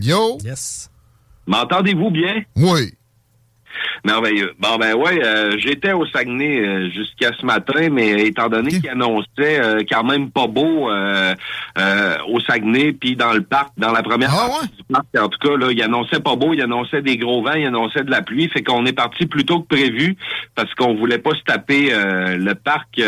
Yo! Yes. M'entendez-vous bien? Oui. Merveilleux. Bon, ben ouais, euh, j'étais au Saguenay euh, jusqu'à ce matin, mais étant donné qu'il annonçait euh, quand même pas beau euh, au Saguenay, puis dans le parc, dans la première Ah partie du parc, en tout cas, là, il annonçait pas beau, il annonçait des gros vents, il annonçait de la pluie, fait qu'on est parti plus tôt que prévu, parce qu'on voulait pas se taper le parc.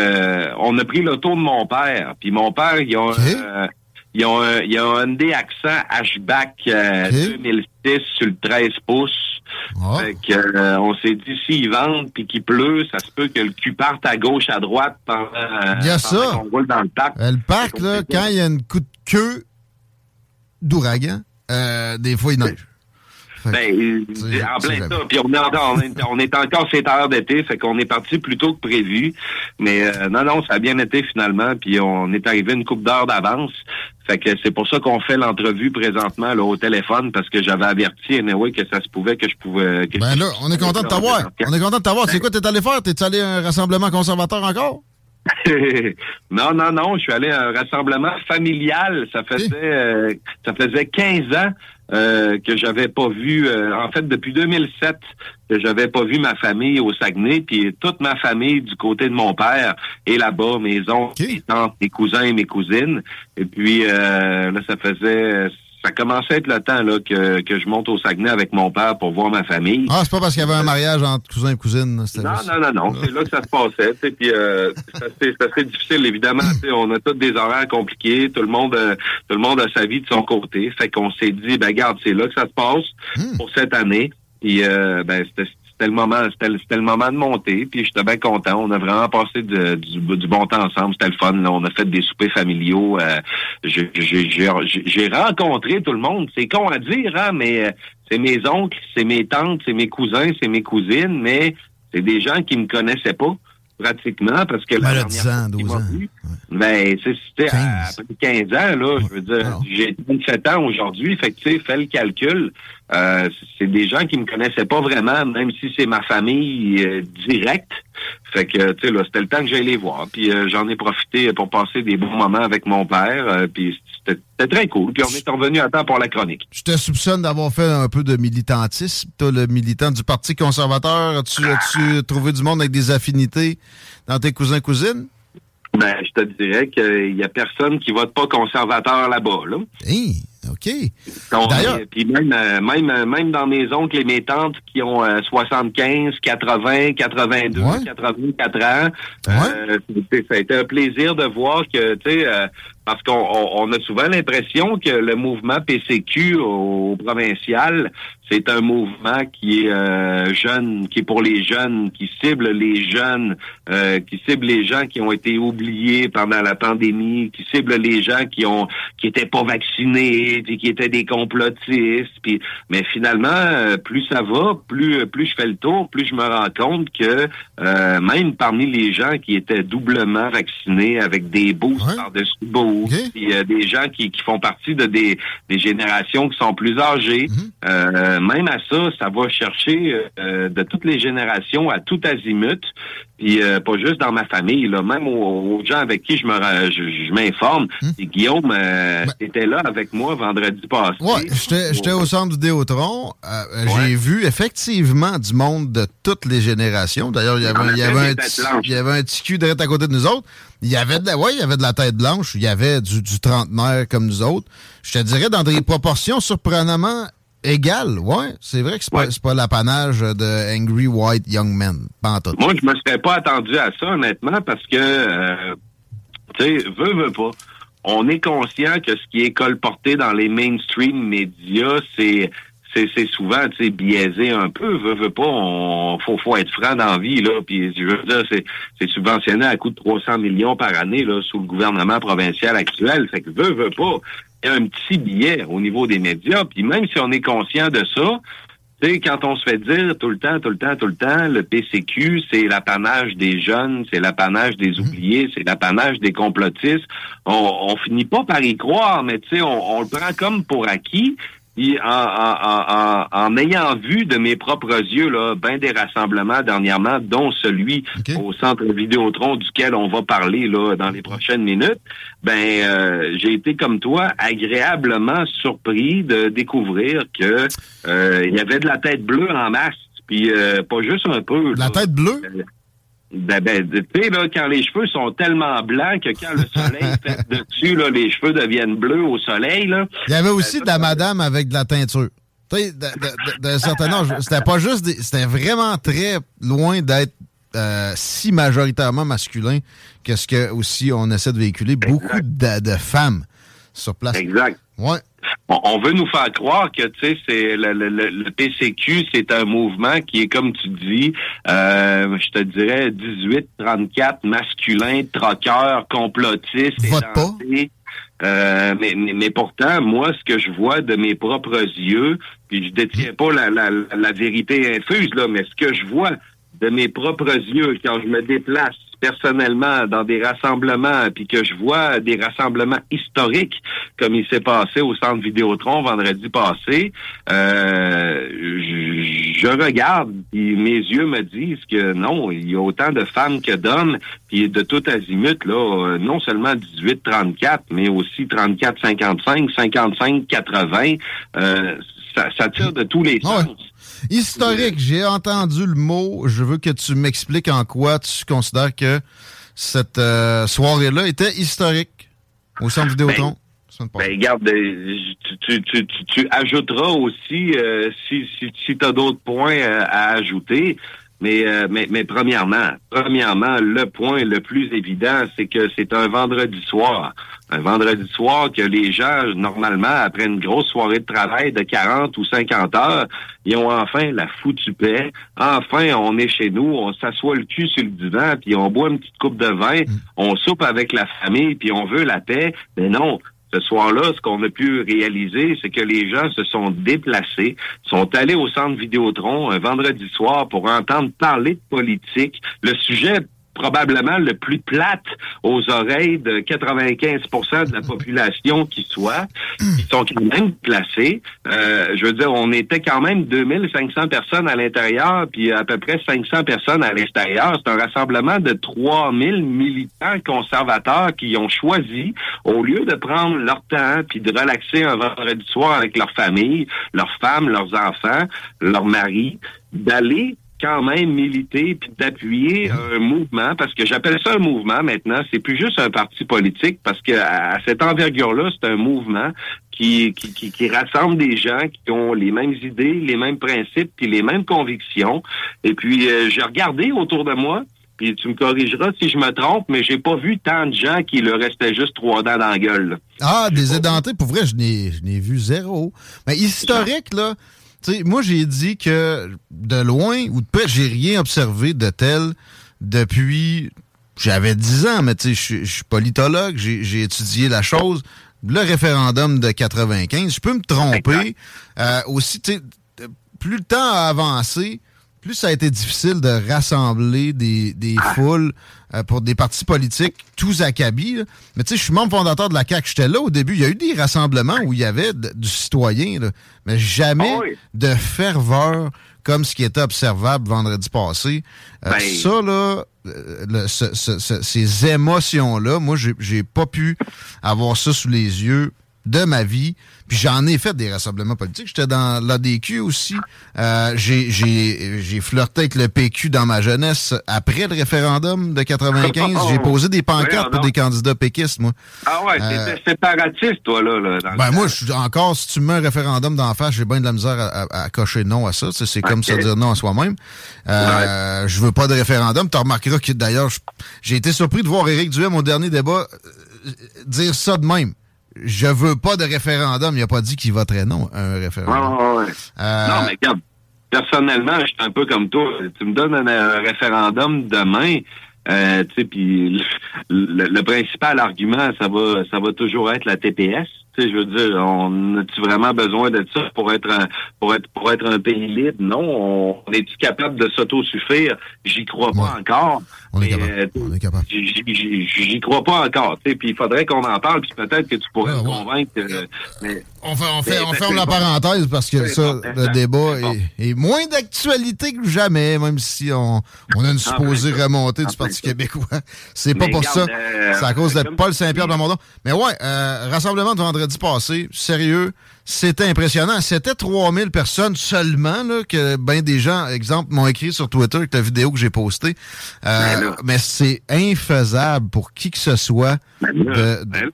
on a pris l'auto de mon père, puis mon père, il a... euh, ils ont un, il y a un Hyundai Accent hatchback euh, 2006 sur le 13 pouces. Fait que, euh, on s'est dit, s'ils vendent puis qu'il pleut, ça se peut que le cul parte à gauche, à droite pendant, euh, Il y a pendant qu'on roule dans le parc. Euh, le parc, là, quand il y a une coup de queue d'ouragan, des fois, il neige. Ben, euh, en plein ça. Puis on est encore, on est, encore d'été, fait qu'on est parti plus tôt que prévu. Mais euh, non, non, ça a bien été finalement. Puis on est arrivé une coupe d'heure d'avance. Fait que c'est pour ça qu'on fait l'entrevue présentement là, au téléphone parce que j'avais averti anyway que ça se pouvait que je pouvais. Que Ben là, on est content de t'avoir. On est content de t'avoir. C'est quoi t'es allé faire? T'es allé à un rassemblement conservateur encore? non, non, non, je suis allé à un rassemblement familial. Ça faisait euh, ça faisait 15 ans euh, que j'avais pas vu euh, en fait depuis 2007 que j'avais pas vu ma famille au Saguenay puis toute ma famille du côté de mon père est là-bas, mes oncles, mes tantes, mes cousins et mes cousines. Et puis euh, là ça faisait ça commençait à être le temps là que, que je monte au Saguenay avec mon père pour voir ma famille. Ah, c'est pas parce qu'il y avait un mariage entre cousins et cousines. Non, juste- non, non, non. C'est là que ça se passait. Puis euh, c'est assez- difficile, évidemment. On a tous des horaires compliqués. Tout le monde, euh, tout le monde a sa vie de son côté. Fait qu'on s'est dit, ben garde, c'est là que ça se passe pour cette année. Puis euh, ben c'était le moment, c'était le, moment de monter. Puis j'étais bien content. On a vraiment passé du, bon temps ensemble. C'était le fun. là. On a fait des soupers familiaux. Euh, j'ai rencontré tout le monde. C'est con à dire, hein, mais euh, c'est mes oncles, c'est mes tantes, c'est mes cousins, c'est mes cousines, mais c'est des gens qui me connaissaient pas pratiquement parce que Ben là, dernière 10 fois ans, qu'ils 12 m'ont ans. vu, ben, c'est- c'était à- après 15 ans, là, je veux dire, j'ai 27 ans aujourd'hui, fait que, tu sais, fais le calcul, euh, c'est des gens qui me connaissaient pas vraiment, même si c'est ma famille euh, directe, fait que, tu sais, là, c'était le temps que j'allais les voir, puis euh, j'en ai profité pour passer des bons moments avec mon père, euh, puis c'était très cool, puis on est revenu à temps pour la chronique. Je te soupçonne d'avoir fait un peu de militantisme. Toi, le militant du Parti conservateur, as-tu as-tu trouvé du monde avec des affinités dans tes cousins-cousines? Ben, je te dirais qu'il y a personne qui vote pas conservateur là-bas, là. Hey, OK. D'ailleurs- Puis même, euh, même, euh, même dans mes oncles et mes tantes qui ont euh, 75, 80, 82, 84 ans, euh, c'est- ça a été un plaisir de voir que, tu sais, euh, parce qu'on on, a souvent l'impression que le mouvement PCQ au, provincial, c'est un mouvement qui est euh, jeune, qui est pour les jeunes, qui cible les jeunes, euh, qui cible les gens qui ont été oubliés pendant la pandémie, qui cible les gens qui ont qui étaient pas vaccinés, puis qui étaient des complotistes. Puis, mais finalement, euh, plus ça va, plus plus je fais le tour, plus je me rends compte que euh, même parmi les gens qui étaient doublement vaccinés avec des boosts par-dessus boosts, puis euh, des gens qui, qui font partie de des, des générations qui sont plus âgées, euh, même à ça, ça va chercher euh, de toutes les générations à tout azimut. Puis euh, pas juste dans ma famille, là, même aux, aux gens avec qui je me je, je m'informe. Et Guillaume euh, était là avec moi vendredi passé. Ouais, j'étais j'étais au centre du Déotron. Euh, J'ai vu effectivement du monde de toutes les générations. D'ailleurs, il y avait, il y avait un petit- il y avait un petit cul direct à côté de nous autres. Il y avait de la, ouais, il y avait de la tête blanche, il y avait du, du trentenaire comme nous autres. Je te dirais dans des proportions surprenamment égales. Ouais, c'est vrai que c'est pas, pas l'apanage de Angry White Young Men. Moi, je me serais pas attendu à ça, honnêtement, parce que, euh, tu sais, veut, veut pas. On est conscient que ce qui est colporté dans les mainstream médias, c'est c'est souvent biaisé un peu, veut, veut pas, on faut, faut être franc dans la vie, là. Puis je veux dire, c'est subventionné à coût de 300 millions par année là, sous le gouvernement provincial actuel. Fait que veut, veut pas, y a un petit billet au niveau des médias. Puis même si on est conscient de ça, tu sais, quand on se fait dire tout le temps, tout le temps, tout le temps, le PCQ, c'est l'apanage des jeunes, c'est l'apanage des mmh. oubliés, c'est l'apanage des complotistes, on, on finit pas par y croire, mais tu sais, on, on, le prend comme pour acquis en, ayant vu de mes propres yeux là, ben des rassemblements dernièrement, dont celui au centre Vidéotron duquel on va parler là dans les prochaines minutes, ben euh, j'ai été comme toi agréablement surpris de découvrir que euh, il y avait de la tête bleue en masse, puis euh, pas juste un peu. La tête bleue? Ben, ben, tu sais, là, quand les cheveux sont tellement blancs que quand le soleil fait dessus, là, les cheveux deviennent bleus au soleil, là. Il y avait aussi de la madame avec de la teinture. Tu sais, d'un certain âge, c'était pas juste c'était vraiment très loin d'être euh, si majoritairement masculin que ce que aussi on essaie de véhiculer. Beaucoup de, de, femmes sur place. Exact. Ouais on veut nous faire croire que tu sais c'est le, le, le, PCQ c'est un mouvement qui est comme tu dis euh, je te dirais 18 34 masculin troqueur complotiste Vote pas. Euh, mais, mais, pourtant, moi, ce que je vois de mes propres yeux, puis je détiens pas la, la, la vérité infuse, là, mais ce que je vois de mes propres yeux quand je me déplace personnellement dans des rassemblements, puis que je vois des rassemblements historiques, comme il s'est passé au centre Vidéotron vendredi passé, euh, je, regarde, puis mes yeux me disent que non, il y a autant de femmes que d'hommes, puis de tout azimut, là, non seulement 18-34, mais aussi 34-55, 55-80, euh, ça, ça, tire de tous les sens. Historique, j'ai entendu le mot. Je veux que tu m'expliques en quoi tu considères que cette euh, soirée-là était historique au centre Vidéotron. Ben, ben regarde, euh, tu, tu, tu, tu ajouteras aussi, euh, si, si, si tu as d'autres points à ajouter, mais, mais, mais premièrement, premièrement, le point le plus évident, c'est que c'est un vendredi soir un vendredi soir que les gens, normalement, après une grosse soirée de travail de 40 ou 50 heures, ils ont enfin la foutue paix. Enfin, on est chez nous, on s'assoit le cul sur le divan, puis on boit une petite coupe de vin, mm. on soupe avec la famille, puis on veut la paix. Mais non, ce soir-là, ce qu'on a pu réaliser, c'est que les gens se sont déplacés, sont allés au centre Vidéotron un vendredi soir pour entendre parler de politique. Le sujet probablement le plus plate aux oreilles de 95% de la population qui soit. Ils sont quand même placés. Euh, je veux dire, on était quand même 2500 personnes à l'intérieur, puis à peu près 500 personnes à l'extérieur. C'est un rassemblement de 3000 militants conservateurs qui ont choisi, au lieu de prendre leur temps puis de relaxer un vendredi soir avec leur famille, leurs femmes, leurs enfants, leurs maris, d'aller quand même militer puis d'appuyer un mouvement parce que j'appelle ça un mouvement maintenant c'est plus juste un parti politique parce que à cette envergure là c'est un mouvement qui, qui, qui, rassemble des gens qui ont les mêmes idées les mêmes principes puis les mêmes convictions. Et puis euh, j'ai regardé autour de moi puis tu me corrigeras si je me trompe, mais j'ai pas vu tant de gens qui leur restaient juste trois dents dans la gueule. Ah, des édentés, pour vrai, je n'ai vu zéro. Mais historique, là, moi, j'ai dit que de loin ou de près, j'ai rien observé de tel depuis. J'avais 10 ans, mais tu sais, je suis politologue, j'ai étudié la chose. Le référendum de 95, je peux me tromper. Euh, aussi, tu sais, plus le temps a avancé, plus ça a été difficile de rassembler des, ah. foules euh, pour des partis politiques, tous acabis. Mais tu sais, je suis membre fondateur de la CAQ. J'étais là au début. Il y a eu des rassemblements où il y avait du citoyen, mais jamais ah de ferveur comme ce qui était observable vendredi passé. Euh, ben ça, là, euh, ces émotions-là, moi, j'ai pas pu avoir ça sous les yeux de ma vie. Puis j'en ai fait des rassemblements politiques. J'étais dans l'ADQ aussi. Euh, j'ai flirté avec le PQ dans ma jeunesse après le référendum de 95. j'ai posé des pancartes pour des candidats péquistes, moi. Ah ouais, euh, t'étais séparatiste, toi, là. là ben moi, je encore, si tu mets un référendum d'en face, j'ai bien de la misère à, cocher non à ça. C'est comme ça dire non à soi-même. Euh, Je veux pas de référendum. Tu remarqueras que, d'ailleurs, j'ai été surpris de voir Éric Duhem au dernier débat euh, dire ça de même je veux pas de référendum. Il a pas dit qu'il voterait non à un référendum. Euh, non, mais regarde, personnellement, je suis un peu comme toi. Tu me donnes un, référendum demain, euh, tu sais, puis le, principal argument, ça va, ça va toujours être la TPS je veux dire, on a-tu vraiment besoin de ça pour être un, pour être pour être un pays libre? Non. On, est-tu capable de s'autosuffire? J'y crois pas encore. On est capable. Euh, capable. J'y crois pas encore. Puis il faudrait qu'on en parle, puis peut-être que tu pourrais me convaincre. mais, on, fait, on, fait, on ferme la parenthèse parce que ça, le débat est, moins d'actualité que jamais, même si on, on a une supposée remontée du Parti québécois. C'est pas pour ça. Euh, c'est à cause de Paul Saint-Pierre de. Mais ouais, euh, rassemblement de vendredi dit passé, sérieux, c'était impressionnant. C'était 3000 personnes seulement, là, que ben des gens, exemple, m'ont écrit sur Twitter avec la vidéo que j'ai postée. Euh, ben mais c'est infaisable pour qui que ce soit, ben de, ben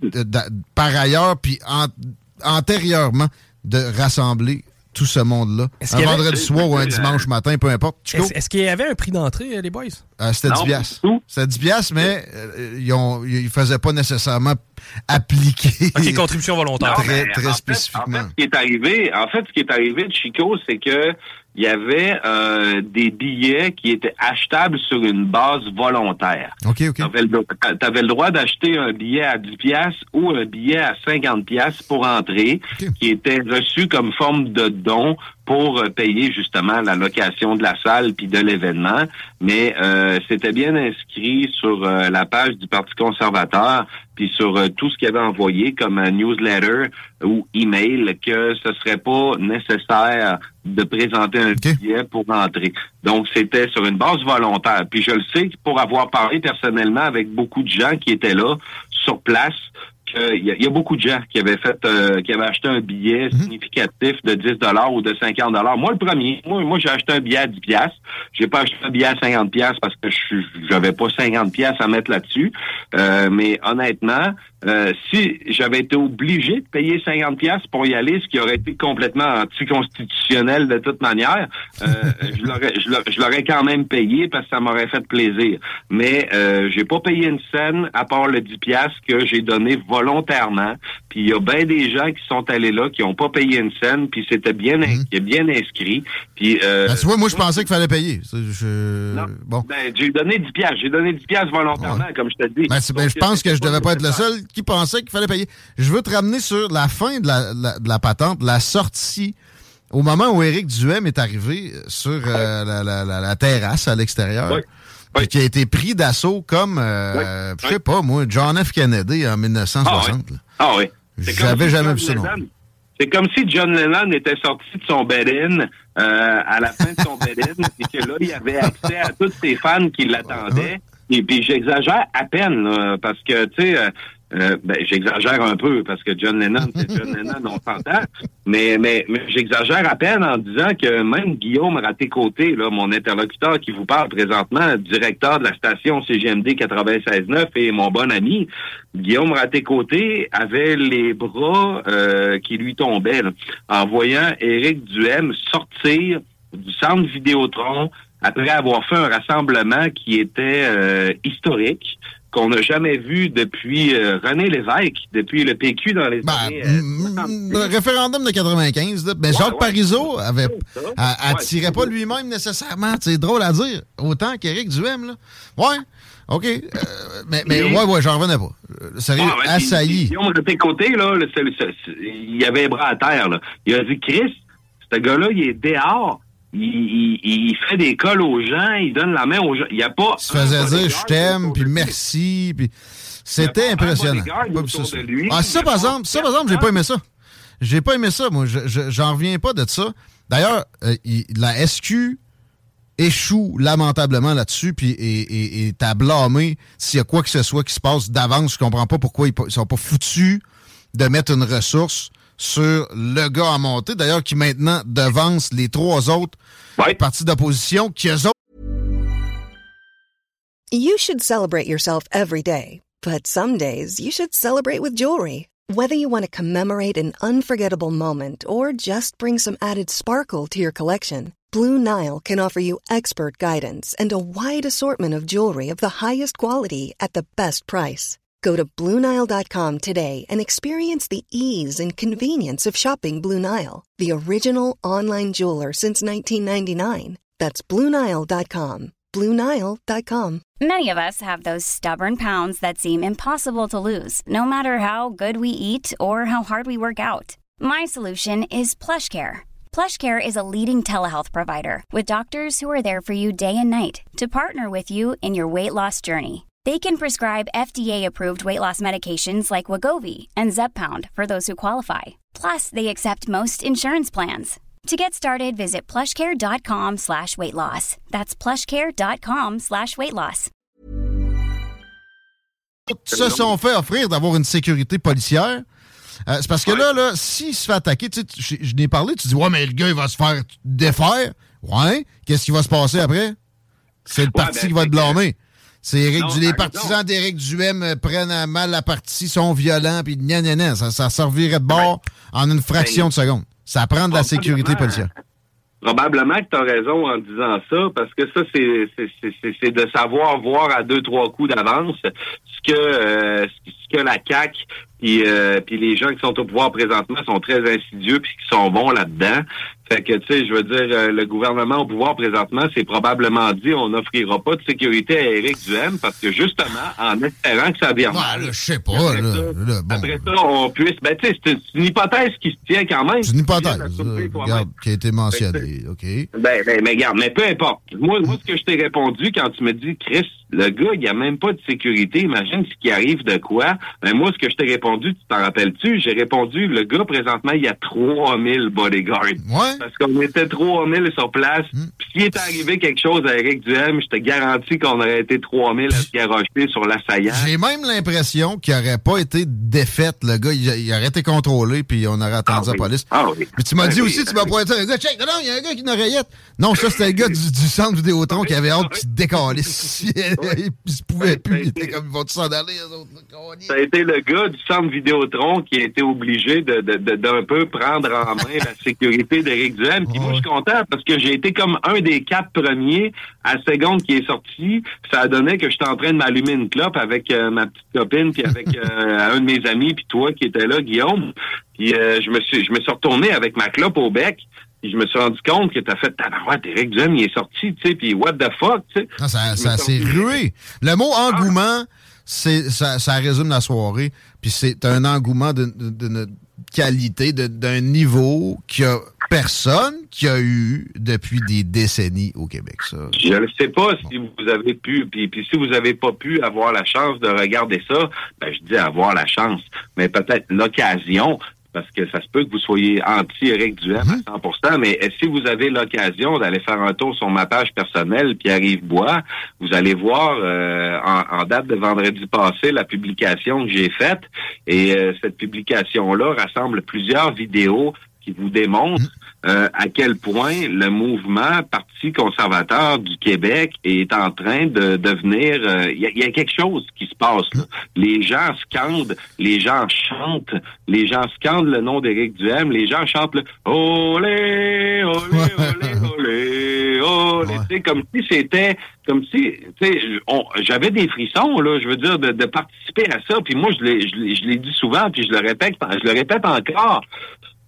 par ailleurs, puis antérieurement, de rassembler tout ce monde-là. Un vendredi soir ou un dimanche matin, peu importe. Est-ce qu'il y avait un prix d'entrée, euh, les boys? Euh, c'était 10 piastres. C'était 10 piastres, mais euh, ils ne faisaient pas nécessairement appliquer. OK, contribution volontaire. très, très spécifiquement. En fait, ce qui est arrivé, en fait, ce qui est arrivé de Chico, c'est que il y avait euh, des billets qui étaient achetables sur une base volontaire. OK, OK. Tu avais, le droit d'acheter un billet à 10 pièces ou un billet à 50 pièces pour entrer, qui était reçu comme forme de don pour euh, payer justement la location de la salle puis de l'événement, mais euh, c'était bien inscrit sur euh, la page du Parti conservateur puis sur tout ce qu'il avait envoyé comme un newsletter ou email que ce serait pas nécessaire de présenter un billet pour entrer. Donc c'était sur une base volontaire. Puis je le sais pour avoir parlé personnellement avec beaucoup de gens qui étaient là sur place il y, a beaucoup de gens qui avaient fait, euh, qui avaient acheté un billet mhm. significatif de 10 dollars ou de 50 dollars. Moi, le premier, moi, moi j'ai acheté un billet à 10 pièces. J'ai pas acheté un billet à 50 pièces parce que je j'avais pas 50 pièces à mettre là-dessus. Euh, mais honnêtement, euh, si j'avais été obligé de payer 50 pièces pour y aller, ce qui aurait été complètement anticonstitutionnel de toute manière, euh, je l'aurais quand même payé parce que ça m'aurait fait plaisir. Mais euh, j'ai pas payé une scène à part le 10 pièces que j'ai donné volontairement. Puis il y a bien des gens qui sont allés là qui ont pas payé une scène, puis c'était bien mhm. bien inscrit. Puis euh, ben, tu vois, moi je pensais qu'il fallait payer. bon. Ben, j'ai donné 10 pièces, j'ai donné 10 pièces volontairement comme je te dis. Ben, ben je pense que je devais pas être le seul qui pensait qu'il fallait payer. Je veux te ramener sur la fin de la, de la patente, la sortie au moment où Éric Duhem est arrivé sur euh, la, la, la, terrasse à l'extérieur, qui a été pris d'assaut comme, euh, je sais pas moi, John F. Kennedy en 1960. Ah oui. Ah J'avais jamais vu ça non C'est comme si John Lennon était sorti de son bed-in euh, à la fin de son bed-in et que là, il avait accès à toutes ses fans qui l'attendaient. Et puis j'exagère à peine, parce que, tu sais, euh, ben, j'exagère un peu parce que John Lennon, c'est John Lennon, on s'entend. Mais, mais, mais j'exagère à peine en disant que même Guillaume Raté-Côté, là, mon interlocuteur qui vous parle présentement, directeur de la station CGMD 96.9 et mon bon ami, Guillaume Raté-Côté avait les bras euh, qui lui tombaient en voyant Éric Duhem sortir du centre Vidéotron après avoir fait un rassemblement qui était euh, historique, qu'on n'a jamais vu depuis euh, René Lévesque, depuis le PQ dans les ben, années... Euh, le référendum de 95, là, ben, Jacques Parizeau avait, attirait pas lui-même nécessairement. C'est drôle à dire. Autant qu'Éric Duhem, là. Ouais. OK. Euh, mais, mais ouais, ouais, j'en revenais pas. Sérieux, ah, assailli. de tes côtés, là, il y avait les bras à terre. Là. Il a dit, Chris, ce gars-là, il est dehors il, fait des cols aux gens, il donne la main aux gens. Il n'y a pas. Il se faisait dire je t'aime, puis merci, puis c'était impressionnant. ah, ça, par exemple, ça, par exemple, j'ai pas aimé ça. J'ai pas aimé ça, moi. J'en reviens pas de ça. D'ailleurs, euh, la SQ échoue lamentablement là-dessus, puis et, et, t'as blâmé s'il y a quoi que ce soit qui se passe d'avance. Je comprends pas pourquoi ils, sont pas foutus de mettre une ressource sur le gars à monter, d'ailleurs qui maintenant devance les trois autres Ouais. partis d'opposition, qui eux autres You should celebrate yourself every day, but some days you should celebrate with jewelry. Whether you want to commemorate an unforgettable moment or just bring some added sparkle to your collection, Blue Nile can offer you expert guidance and a wide assortment of jewelry of the highest quality at the best price. Go to BlueNile.com today and experience the ease and convenience of shopping Blue Nile, the original online jeweler since 1999. That's BlueNile.com. BlueNile.com. Many of us have those stubborn pounds that seem impossible to lose, no matter how good we eat or how hard we work out. My solution is PlushCare. PlushCare is a leading telehealth provider with doctors who are there for you day and night to partner with you in your weight loss journey. They can prescribe FDA-approved weight loss medications like Wagovi and Zepbound for those who qualify. Plus, they accept most insurance plans. To get started, visit plushcare.com slash weight loss. That's plushcare.com slash weight loss. se sont fait offrir d'avoir une sécurité policière. Euh, c'est parce que Ouais. là, là s'il se fait attaquer, tu sais, je, je n'ai parlé, tu dis, ouais, mais le gars, il va se faire défaire. Ouais. Qu'est-ce qui va se passer après? C'est le parti ben, qui va te blâmer. C'est Éric Non, Du- les partisans d'Éric Duhem euh, prennent à mal la partie, sont violents, puis gna gna gna. Ça, ça servirait de bord en une fraction Ben, de seconde. Ça prend de la sécurité policière. Probablement que tu as raison en disant ça, parce que ça, c'est- de savoir voir à deux, trois coups d'avance ce que euh, ce que la CAQ puis, euh, puis les gens qui sont au pouvoir présentement sont très insidieux puis qui sont bons là-dedans. Fait que, tu sais, je veux dire, euh, le gouvernement au pouvoir présentement, c'est probablement dit on n'offrira pas de sécurité à Éric Duhem parce que justement, en espérant que ça vienne Ouais, là, je sais pas, Après là, ça- là, bon. Après ça, on puisse... Ben, tu sais, c'est une- hypothèse qui se tient quand même. C'est une hypothèse, euh, regarde, qui a été mentionnée, OK? Ben, ben, mais regarde, mais peu importe. Moi, moi, ce que je t'ai répondu quand tu me dis, Chris, le gars, il n'y a même pas de sécurité. Imagine ce qui arrive de quoi. Ben, moi, ce que je t'ai répondu, tu t'en rappelles-tu? J'ai répondu, le gars, présentement, il y a 3000 bodyguards. Ouais. Parce qu'on était 3000 sur place. Hmm. Puis s'il est arrivé quelque chose à Eric Duhem, je te garantis qu'on aurait été 3000 à se garrocher sur l'assaillant. J'ai même l'impression qu'il n'aurait pas été défaite, le gars. Il, il aurait été contrôlé, puis on aurait attendu Ah la police. Ah oui. Mais tu m'as Ben dit oui, aussi, ben tu m'as pointé un gars, check, non, non, il y a un gars qui n'a rayette. Non, ça, c'était le gars du, du centre Vidéotron qui avait hâte qu'il décalisse. il se pouvait plus, il était comme, ils vont tous s'en aller, eux autres. Ça a été le gars du centre Vidéotron qui a été obligé de, de, de- d'un peu prendre en main la sécurité d'Éric Duhem. Puis moi, je suis content parce que j'ai été comme un des quatre premiers à la seconde qui est sorti. Ça a donné que j'étais en train de m'allumer une clope avec euh, ma petite copine puis avec euh, un de mes amis puis toi qui étais là, Guillaume. Puis euh, je me suis je me suis retourné avec ma clope au bec. Puis je me suis rendu compte que t'as fait tabarouette, Éric Duhem, il est sorti, tu sais, puis what the fuck, tu sais. Non, ça, s'est rué. Le mot engouement, c'est, ça, ça résume la soirée. Puis c'est un engouement d'une qualité, d'un niveau qu'il a personne qui a eu depuis des décennies au Québec. Ça. Je ne sais pas si vous avez pu, puis, puis si vous avez pas pu avoir la chance de regarder ça, ben je dis avoir la chance, mais peut-être l'occasion, parce que ça se peut que vous soyez anti-Éric Duhem à 100%, mais si vous avez l'occasion d'aller faire un tour sur ma page personnelle, Pierre-Yves Bois, vous allez voir euh, en, en date de vendredi passé la publication que j'ai faite, et euh, cette publication-là rassemble plusieurs vidéos qui vous démontrent euh, à quel point le mouvement Parti conservateur du Québec est en train de devenir... euh, Il y, a- il y a quelque chose qui se passe. là. Les gens scandent, les gens chantent, les gens scandent le nom d'Éric Duhem, les gens chantent le « Olé, olé, olé, olé, olé Tu sais, comme si c'était... Comme si, tu sais, j'avais des frissons, là, je veux dire, de, de participer à ça. Puis moi, je l'ai dit souvent, puis je le répète, je le répète encore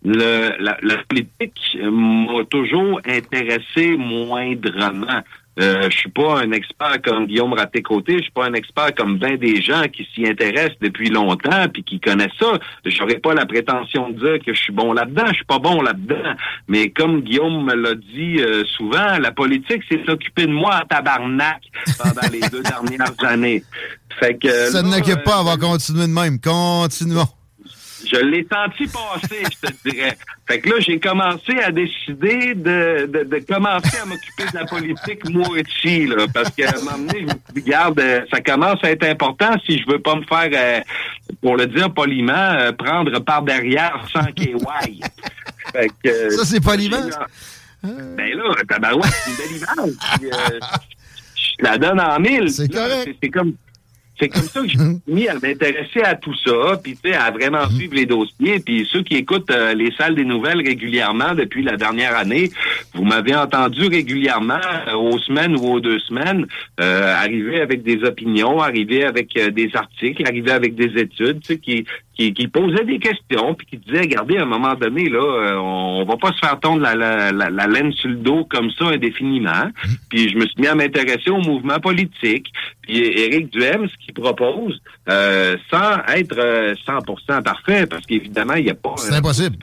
le, la, la politique m'a toujours intéressé moindrement. Euh, je suis pas un expert comme Guillaume Raté-Côté, je suis pas un expert comme bien des gens qui s'y intéressent depuis longtemps puis qui connaissent ça. J'aurais pas la prétention de dire que je suis bon là-dedans, je suis pas bon là-dedans. Mais comme Guillaume me l'a dit euh, souvent, la politique s'est occupée de moi à tabarnak pendant les deux dernières années. Fait que Ça là, n'occupe pas, euh, on va continuer de même. Continuons. Je l'ai senti passer, je te dirais. Fait que là, j'ai commencé à décider de, de, de commencer à m'occuper de la politique moi aussi, là, parce qu'à un moment donné, je me dit, regarde, euh, ça commence à être important si je veux pas me faire, euh, pour le dire poliment, euh, prendre par derrière sans KY. Fait que, euh, Ça, c'est poliment? Ben là, tabarouette, c'est une belle image. Puis, je la donne en mille. C'est correct. C'est comme, c'est comme ça que je me suis mis à m'intéresser à tout ça, puis tu sais, à vraiment Mhm. suivre les dossiers. Puis ceux qui écoutent euh, les salles des nouvelles régulièrement depuis la dernière année, vous m'avez entendu régulièrement, euh, aux semaines ou aux deux semaines, euh, arriver avec des opinions, arriver avec euh, des articles, arriver avec des études, qui, qui, qui posaient des questions, puis qui disaient, regardez, à un moment donné, là, euh, on va pas se faire tondre la, la, la, la laine sur le dos comme ça indéfiniment. Puis je me suis mis à m'intéresser au mouvement politique. Puis Éric Duhem, ce qu'il propose, euh, sans être euh, 100% parfait, parce qu'évidemment, il n'y a pas... C'est impossible.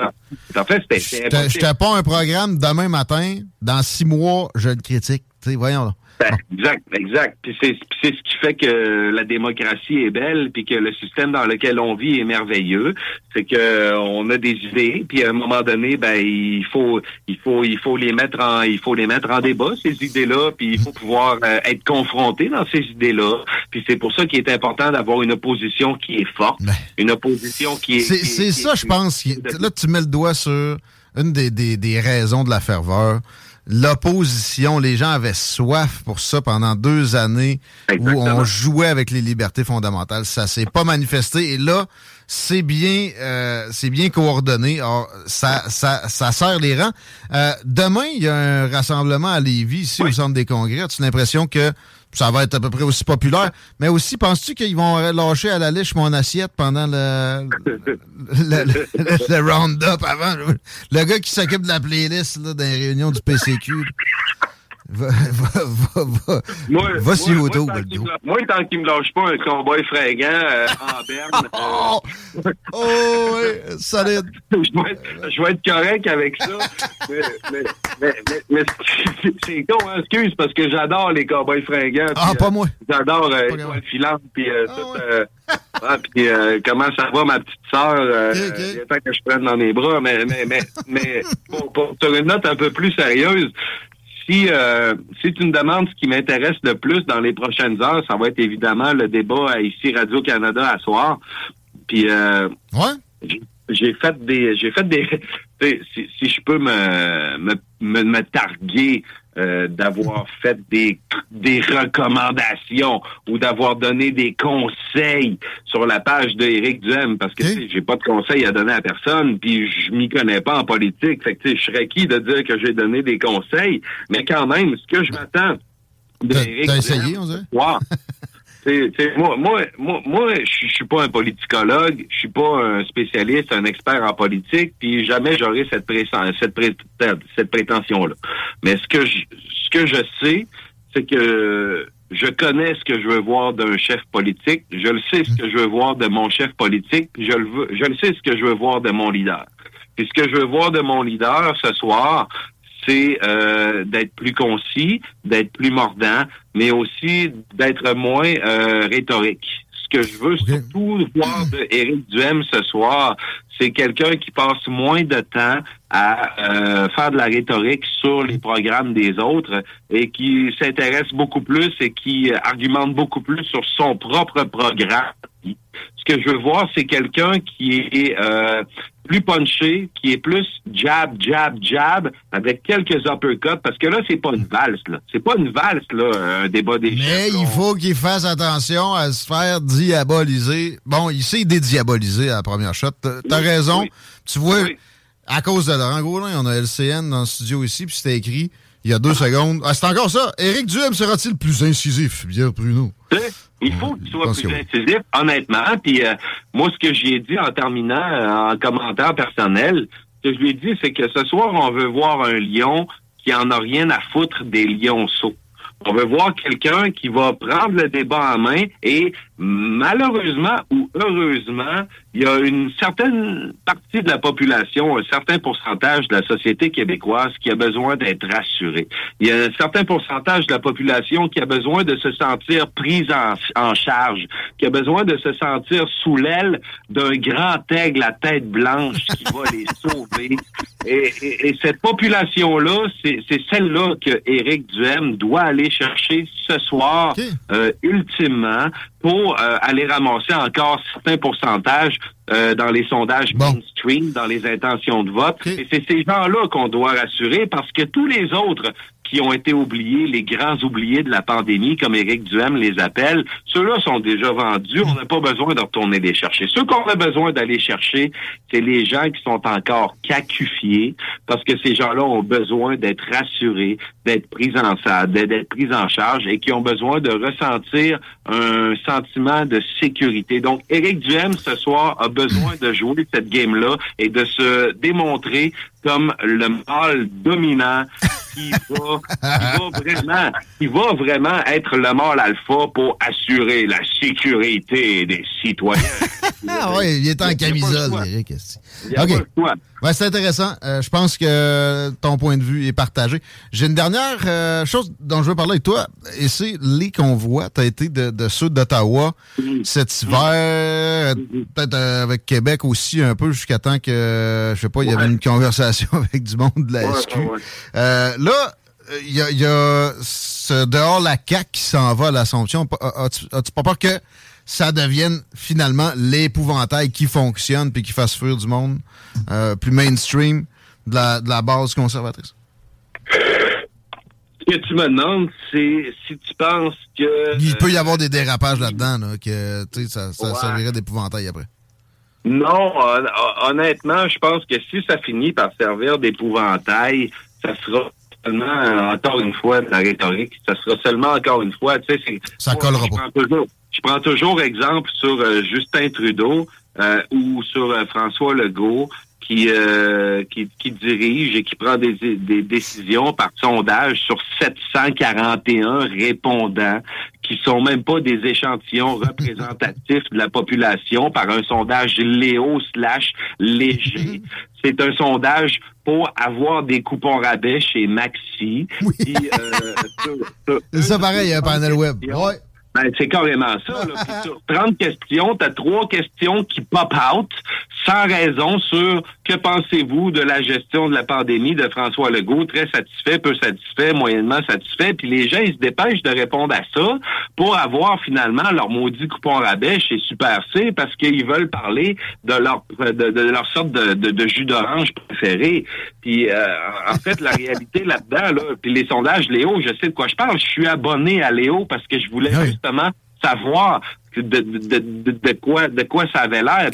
En fait, c'était- c'est Je te- impossible. pas un programme demain matin, dans six mois, je le critique. Voyons là. Ben, exact, exact. Puis c'est ce qui fait que la démocratie est belle, puis que le système dans lequel on vit est merveilleux. C'est que euh, on a des idées, puis à un moment donné, ben il faut il faut il faut les mettre en il faut les mettre en débat ces idées-là, puis il faut pouvoir euh, être confronté dans ces idées-là. Puis c'est pour ça qu'il est important d'avoir une opposition qui est forte, une opposition qui est. C'est qui est- c'est qui ça, est- je pense. Là, tu mets le doigt sur une des, des- des raisons de la ferveur. L'opposition, les gens avaient soif pour ça pendant deux années où on jouait avec les libertés fondamentales. Ça s'est pas manifesté. Et là, c'est bien, euh, c'est bien coordonné. Alors, ça, ça, ça serre les rangs. Euh, demain, il y a un rassemblement à Lévis, ici, au Centre des Congrès. As-tu l'impression que ça va être à peu près aussi populaire? Mais aussi, penses-tu qu'ils vont lâcher à la liche mon assiette pendant le, le, le- le round-up avant? Le gars qui s'occupe de la playlist là, dans les réunions du PCQ. là. Va, va, va, va, Moi, va sur YouTube, lâche- Moi, tant qu'il me lâche pas un cowboy fringant euh, en berne, euh, Oh, oui, solide. je, vais être, je vais être correct avec ça. mais mais, mais, c'est- con, hein, excuse, parce que j'adore les cowboys fringants. Ah, pas euh, moi. J'adore euh, Étoile filante, puis euh, tout, euh, ah, puis euh, comment ça va, ma petite sœur? Euh, Il est temps que je prenne dans mes bras. Mais, mais, mais, mais pour, pour- sur une note un peu plus sérieuse, si, euh, si tu me demandes ce qui m'intéresse le plus dans les prochaines heures, ça va être évidemment le débat à ici Radio-Canada à soir. Puis euh, j'ai- j'ai fait des j'ai fait des si, si je peux me me, me, me targuer euh, d'avoir fait des des recommandations ou d'avoir donné des conseils sur la page d'Éric Duhem parce que sais, j'ai pas de conseils à donner à personne puis je m'y connais pas en politique fait que tu sais, je serais qui de dire que j'ai donné des conseils? Mais quand même ce que je m'attends essayé, Duhem on dirait? Wow. Moi, moi, moi, moi, je suis- pas un politicologue, je suis pas un spécialiste, un expert en politique, puis jamais j'aurai cette, présen- cette, pré- cette prétention-là. Mais ce que je, ce que je sais, c'est que je connais ce que je veux voir d'un chef politique, je le sais ce que je veux voir de mon chef politique, je le veux, je le sais ce que je veux voir de mon leader. Puis ce que je veux voir de mon leader ce soir, c'est euh, d'être plus concis, d'être plus mordant, mais aussi d'être moins euh, rhétorique. Ce que je veux surtout voir de Éric Duhem ce soir, c'est quelqu'un qui passe moins de temps à euh, faire de la rhétorique sur les programmes des autres et qui s'intéresse beaucoup plus et qui argumente beaucoup plus sur son propre programme. Ce que je veux voir, c'est quelqu'un qui est euh, plus punché, qui est plus jab, jab, jab, avec quelques uppercuts, parce que là, c'est pas une valse, là. C'est pas une valse, là, un débat des Mais chefs, il faut qu'il fasse attention à se faire diaboliser. Bon, il s'est dédiabolisé à la première shot. T'as t'as raison. Tu vois, à cause de Laurent Gaulin, on a LCN dans le studio ici, puis c'était écrit il y a deux secondes. Ah, c'est encore ça. Éric Duhem sera-t-il plus incisif, Pierre Pruneau? Tu Il faut qu'il soit pense plus que incisif, honnêtement. Puis euh, moi, ce que j'ai dit en terminant, euh, en commentaire personnel, ce que je lui ai dit, c'est que ce soir, on veut voir un lion qui en a rien à foutre des lionceaux. On veut voir quelqu'un qui va prendre le débat en main et malheureusement ou heureusement, il y a une certaine partie de la population, un certain pourcentage de la société québécoise qui a besoin d'être rassurée. Il y a un certain pourcentage de la population qui a besoin de se sentir prise en, en charge, qui a besoin de se sentir sous l'aile d'un grand aigle à tête blanche qui va les sauver. Et, et- et cette population-là, c'est c'est celle-là que Éric Duhem doit aller chercher ce soir, euh, ultimement, pour euh, aller ramasser encore certains pourcentages euh, dans les sondages mainstream, dans les intentions de vote. Et c'est ces gens-là qu'on doit rassurer parce que tous les autres qui ont été oubliés, les grands oubliés de la pandémie, comme Éric Duhem les appelle, ceux-là sont déjà vendus. On n'a pas besoin de retourner les chercher. Ceux qu'on a besoin d'aller chercher, c'est les gens qui sont encore cacufiés parce que ces gens-là ont besoin d'être rassurés, d'être pris en d'être pris en charge et qui ont besoin de ressentir un sentiment de sécurité. Donc, Éric Duhem, ce soir, a besoin de jouer cette game-là et de se démontrer comme le mâle dominant qui va, qui va vraiment, qui va vraiment être le mâle alpha pour assurer la sécurité des citoyens. Ah oui, il est en camisole, Eric. OK. Ouais, c'est intéressant. Euh, je pense que ton point de vue est partagé. J'ai une dernière euh, chose dont je veux parler avec toi, et c'est les convois. Tu as été de, de ceux d'Ottawa cet hiver, euh, peut-être euh, avec Québec aussi un peu, jusqu'à temps que, je sais pas, il y avait une conversation avec du monde de la Ouais, SQ. Euh, là, il y a, y a ce dehors la CAQ qui s'en va à l'Assomption. As-tu pas peur que ça devienne finalement l'épouvantail qui fonctionne puis qui fasse fuir du monde euh, plus mainstream de la, de la base conservatrice? Ce que tu me demandes, c'est si tu penses que... Il peut y euh, avoir des dérapages là-dedans, là, que ça, ça Ouais. servirait d'épouvantail après. Non, hon- hon- honnêtement, je pense que si ça finit par servir d'épouvantail, ça sera seulement, euh, encore une fois, de la rhétorique, ça sera seulement, encore une fois, tu sais. Ça collera je prends toujours, je prends toujours exemple sur euh, Justin Trudeau euh, ou sur euh, François Legault qui, qui, qui dirige et qui prend des, des décisions par sondage sur 741 répondants qui sont même pas des échantillons représentatifs de la population par un sondage Léo slash léger. C'est un sondage pour avoir des coupons rabais chez Maxi. Puis, euh, sur- sur- C'est ça pareil, un panel web. Ouais. Ben, c'est carrément ça. Là. Puis sur 30 questions, tu as trois questions qui pop out sans raison sur que pensez-vous de la gestion de la pandémie de François Legault? Très satisfait, peu satisfait, moyennement satisfait. Puis les gens, ils se dépêchent de répondre à ça pour avoir finalement leur maudit coupon rabais chez Super C parce qu'ils veulent parler de leur de, de leur sorte de, de, de jus d'orange préféré. Puis euh, en fait, la réalité là-dedans, là, puis les sondages Léo, je sais de quoi je parle. Je suis abonné à Léo parce que je voulais savoir de, de, de, quoi de quoi ça avait l'air.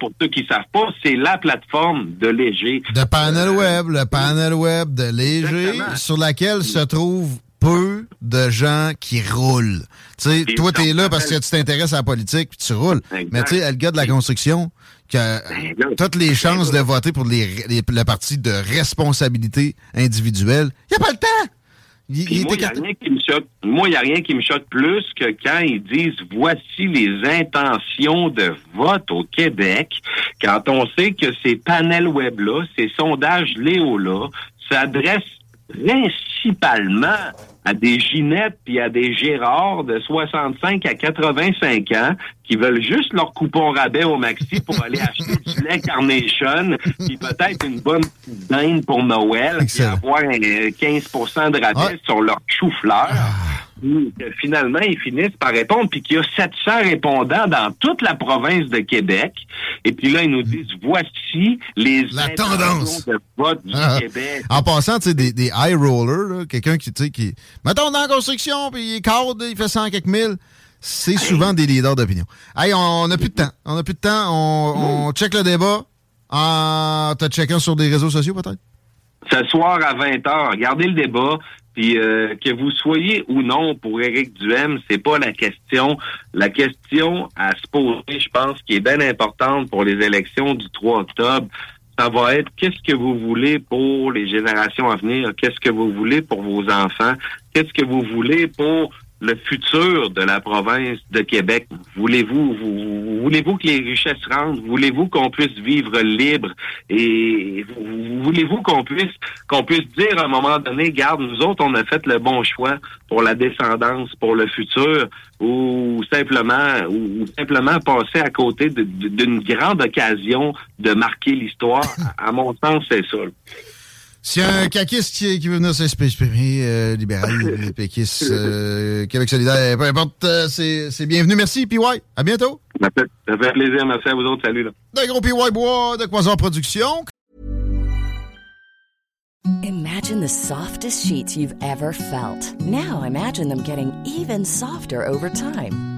Pour ceux qui savent pas, c'est la plateforme de Léger. De panel web, le panel web de Léger, Exactement. sur laquelle se trouvent peu de gens qui roulent. Tu sais, toi, ça t'es là parce que tu t'intéresses à la politique puis tu roules. Exact. Mais tu sais, le gars de la construction, qui a Ben toutes les chances de voter pour les, les- le parti de responsabilité individuelle, il a pas le temps! Il, Puis il moi, il a rien qui me choque. Moi, il n'y a rien qui me choque plus que quand ils disent voici les intentions de vote au Québec, quand on sait que ces panels web-là, ces sondages Léo-là, s'adressent principalement à des Ginettes puis à des Gérards de 65 à 85 ans qui veulent juste leur coupon rabais au maxi pour aller acheter du lait Carnation puis peut-être une bonne petite dinde pour Noël Excellent. avoir un, euh, 15% de rabais Ouais. sur leur chou-fleur. Puis que finalement, ils finissent par répondre, puis qu'il y a 700 répondants dans toute la province de Québec. Et puis là, ils nous disent, voici les La tendance. de vote du Ah. Québec. En passant, tu sais, des, des high rollers, quelqu'un qui, tu sais, qui. Mettons dans la construction, puis il est cadre, il fait 100 quelques mille. C'est souvent des leaders d'opinion. Hey, on n'a plus de temps. On n'a plus de temps. On, on check le débat. En te checkant sur des réseaux sociaux, peut-être? Ce soir à 20h, regardez le débat. Puis euh, que vous soyez ou non pour Éric Duhem, c'est pas la question. La question à se poser, je pense, qui est bien importante pour les élections du 3 octobre, ça va être qu'est-ce que vous voulez pour les générations à venir, qu'est-ce que vous voulez pour vos enfants, qu'est-ce que vous voulez pour le futur de la province de Québec? Voulez-vous vous, voulez-vous que les richesses rentrent? Voulez-vous qu'on puisse vivre libre? Et voulez-vous qu'on puisse qu'on puisse dire à un moment donné, garde, nous autres, on a fait le bon choix pour la descendance, pour le futur, ou simplement ou simplement passer à côté d'une grande occasion de marquer l'histoire? À mon sens, c'est ça. S'il y a un caquiste qui, qui veut venir s'exprimer, euh, libéral, péquiste, euh, Québec solidaire, peu importe, euh, c'est bienvenu. Merci, PY. À bientôt. Ça fait, ça fait plaisir. Merci à vous autres. Salut. Là. D'un gros PY Bois de Croisant Production. Imagine the softest sheets you've ever felt. Now imagine them getting even softer over time.